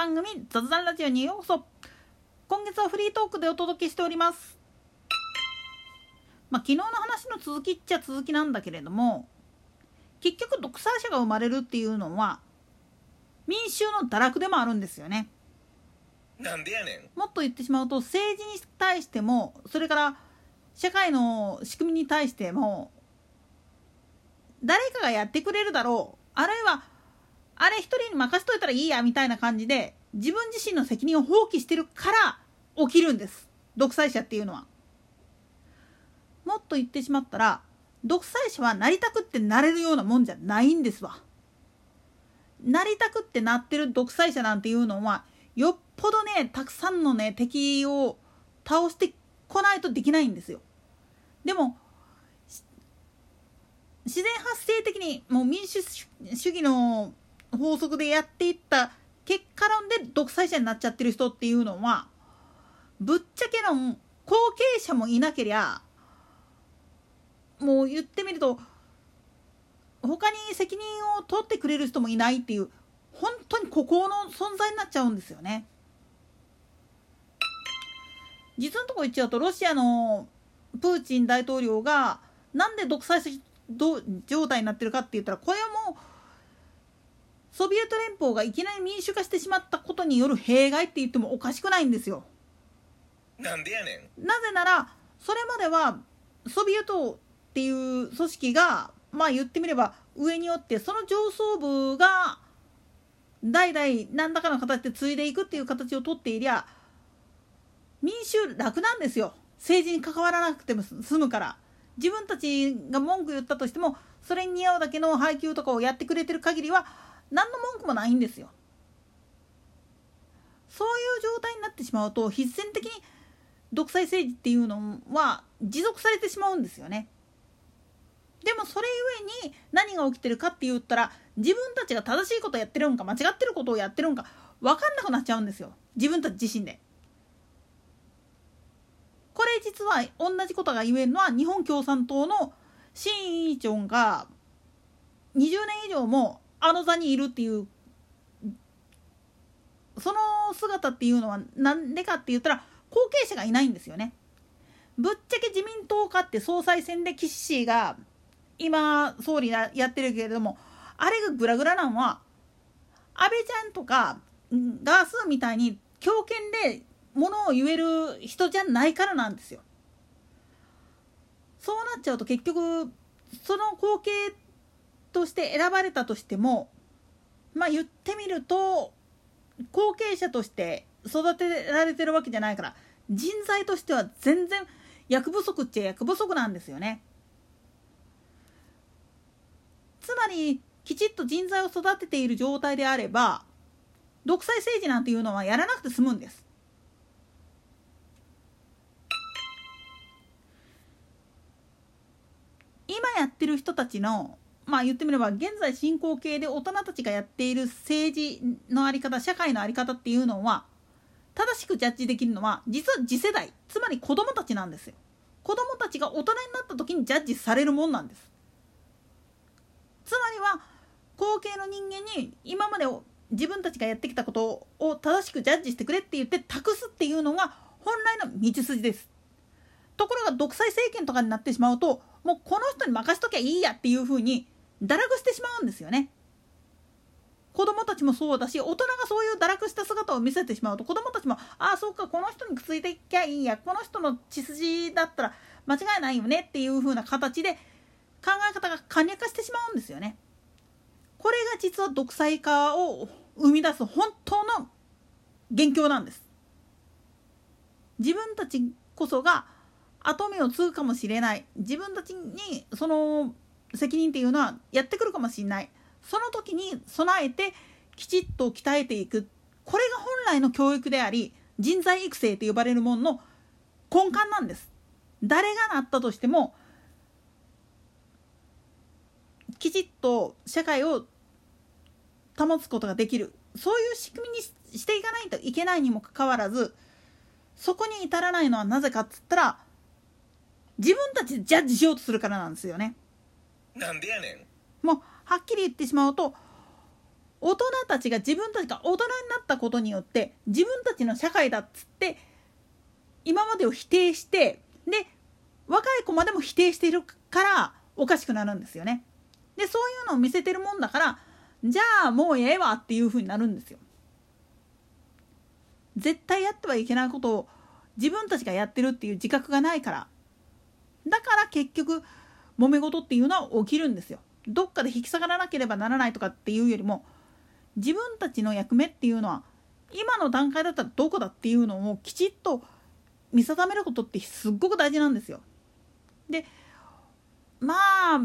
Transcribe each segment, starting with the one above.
番組雑談ラジオにようこそ。今月はフリートークでお届けしております。まあ昨日の話の続きっちゃ続きなんだけれども結局独裁者が生まれるっていうのは民衆の堕落でもあるんですよね。なんでやねん。もっと言ってしまうと政治に対してもそれから社会の仕組みに対しても誰かがやってくれるだろう。あるいはあれ一人に任せといたらいいやみたいな感じで自分自身の責任を放棄してるから起きるんです独裁者っていうのは。もっと言ってしまったら独裁者はなりたくってなれるようなもんじゃないんですわ。なりたくってなってる独裁者なんていうのはよっぽどねたくさんのね敵を倒してこないとできないんですよ。でも自然発生的にもう民主主義の法則でやっていった結果論で独裁者になっちゃってる人っていうのはぶっちゃけ論後継者もいなけりゃもう言ってみると他に責任を取ってくれる人もいないっていう本当に孤高の存在になっちゃうんですよね。実のところ言っちゃうとロシアのプーチン大統領がなんで独裁状態になってるかって言ったらこれはもうソビエト連邦がいきなり民主化してしまったことによる弊害って言ってもおかしくないんですよ。なんでやねん。なぜならそれまではソビエトっていう組織がまあ言ってみれば上によってその上層部が代々何らかの形で継いでいくっていう形をとっていりゃ民衆楽なんですよ。政治に関わらなくても済むから。自分たちが文句言ったとしてもそれに似合うだけの配給とかをやってくれてる限りは何の文句もないんですよ。そういう状態になってしまうと必然的に独裁政治っていうのは持続されてしまうんですよね。でもそれゆえに何が起きてるかって言ったら自分たちが正しいことやってるんか間違ってることをやってるんか分かんなくなっちゃうんですよ自分たち自身で。これ実は同じことが言えるのは日本共産党の新委員長が20年以上もあの座にいるっていうその姿っていうのは何でかって言ったら後継者がいないんですよね。ぶっちゃけ自民党かって総裁選で岸が今総理やってるけれどもあれがグラグラなんは安倍ちゃんとかガースみたいに強権でものを言える人じゃないからなんですよ。そうなっちゃうと結局その後継として選ばれたとしてもまあ言ってみると後継者として育てられてるわけじゃないから人材としては全然役不足っちゃ役不足なんですよね。つまりきちっと人材を育てている状態であれば独裁政治なんていうのはやらなくて済むんです。今やってる人たちのまあ言ってみれば現在進行形で大人たちがやっている政治の在り方社会の在り方っていうのは正しくジャッジできるのは実は次世代つまり子供たちなんですよ。子供たちが大人になった時にジャッジされるもんなんです。つまりは後継の人間に今まで自分たちがやってきたことを正しくジャッジしてくれって言って託すっていうのが本来の道筋です。ところが独裁政権とかになってしまうともうこの人に任しときゃいいやっていうふうに堕落してしまうんですよね。子供たちもそうだし大人がそういう堕落した姿を見せてしまうと子供たちもああそうかこの人にくっついていきゃいいんやこの人の血筋だったら間違いないよねっていう風な形で考え方が簡略化してしまうんですよね。これが実は独裁化を生み出す本当の元凶なんです。自分たちこそが後目を継ぐかもしれない自分たちにその責任っていうのはやってくるかもしれない。その時に備えてきちっと鍛えていく。これが本来の教育であり人材育成と呼ばれるものの根幹なんです。誰がなったとしてもきちっと社会を保つことができる。そういう仕組みにしていかないといけないにもかかわらずそこに至らないのはなぜかっつったら自分たちでジャッジしようとするからなんですよね。なんでやねんもうはっきり言ってしまうと大人たちが自分たちが大人になったことによって自分たちの社会だっつって今までを否定してで若い子までも否定しているからおかしくなるんですよね。でそういうのを見せてるもんだからじゃあもうええわっていう風になるんですよ。絶対やってはいけないことを自分たちがやってるっていう自覚がないからだから結局揉め事っていうのは起きるんですよ。どっかで引き下がらなければならないとかっていうよりも自分たちの役目っていうのは今の段階だったらどこだっていうのをきちっと見定めることってすっごく大事なんですよ。でまあ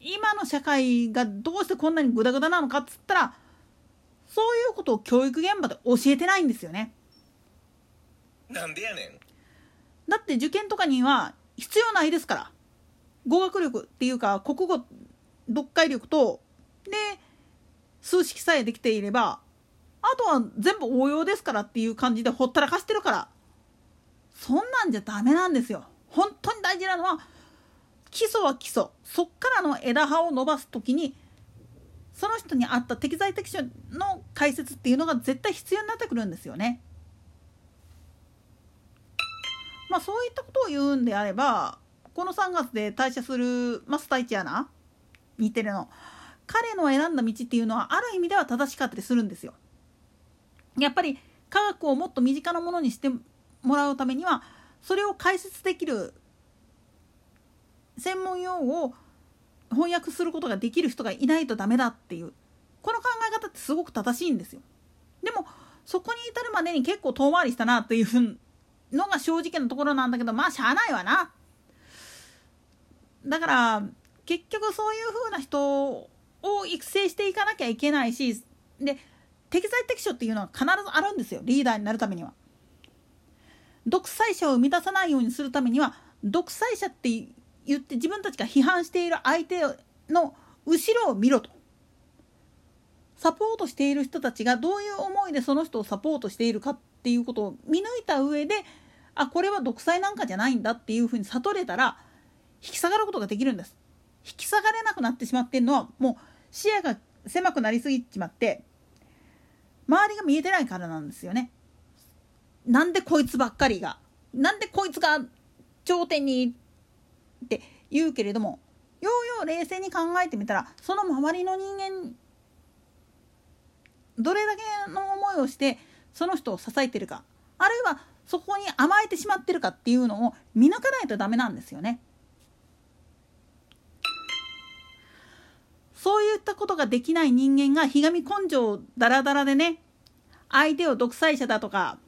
今の社会がどうしてこんなにグダグダなのかっつったらそういうことを教育現場で教えてないんですよね。なんでやねんだって受験とかには必要ないですから語学力っていうか国語読解力とで数式さえできていればあとは全部応用ですからっていう感じでほったらかしてるからそんなんじゃダメなんですよ本当に大事なのは基礎は基礎そっからの枝葉を伸ばす時にその人に合った適材適所の解説っていうのが絶対必要になってくるんですよね。まあそういったことを言うんであればこの3月で退社するマスター一アナ？日テレの彼の選んだ道っていうのはある意味では正しかったりするんですよ。やっぱり科学をもっと身近なものにしてもらうためにはそれを解説できる専門用語を翻訳することができる人がいないとダメだっていうこの考え方ってすごく正しいんですよ。でもそこに至るまでに結構遠回りしたなっていうのが正直なところなんだけどまあしゃあないわな。だから結局そういう風な人を育成していかなきゃいけないしで適材適所っていうのは必ずあるんですよリーダーになるためには。独裁者を生み出さないようにするためには独裁者って言って自分たちが批判している相手の後ろを見ろと。サポートしている人たちがどういう思いでその人をサポートしているかっていうことを見抜いた上であこれは独裁なんかじゃないんだっていうふうに悟れたら引き下がることができるんです。引き下がれなくなってしまってるのはもう視野が狭くなりすぎちまって周りが見えてないからなんですよね。なんでこいつばっかりがなんでこいつが頂点にって言うけれどもようよう冷静に考えてみたらその周りの人間どれだけの思いをしてその人を支えてるかあるいはそこに甘えてしまってるかっていうのを見抜かないとダメなんですよね。そういったことができない人間がひがみ根性ダラダラでね相手を独裁者だとか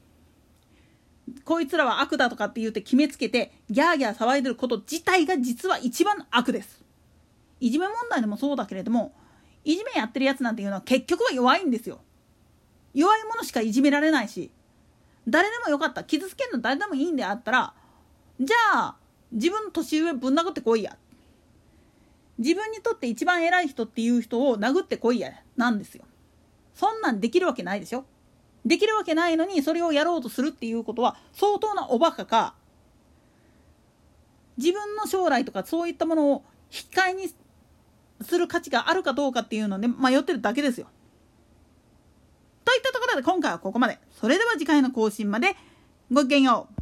こいつらは悪だとかって言って決めつけてギャーギャー騒いでること自体が実は一番悪です。いじめ問題でもそうだけれどもいじめやってるやつなんていうのは結局は弱いんですよ。弱いものしかいじめられないし誰でもよかった傷つけるの誰でもいいんであったらじゃあ自分の年上ぶん殴ってこいや自分にとって一番偉い人っていう人を殴ってこいやなんですよそんなんできるわけないでしょできるわけないのにそれをやろうとするっていうことは相当なおバカか自分の将来とかそういったものを引き換えにする価値があるかどうかっていうので迷ってるだけですよ。といったところで今回はここまで。それでは次回の更新までごきげんよう。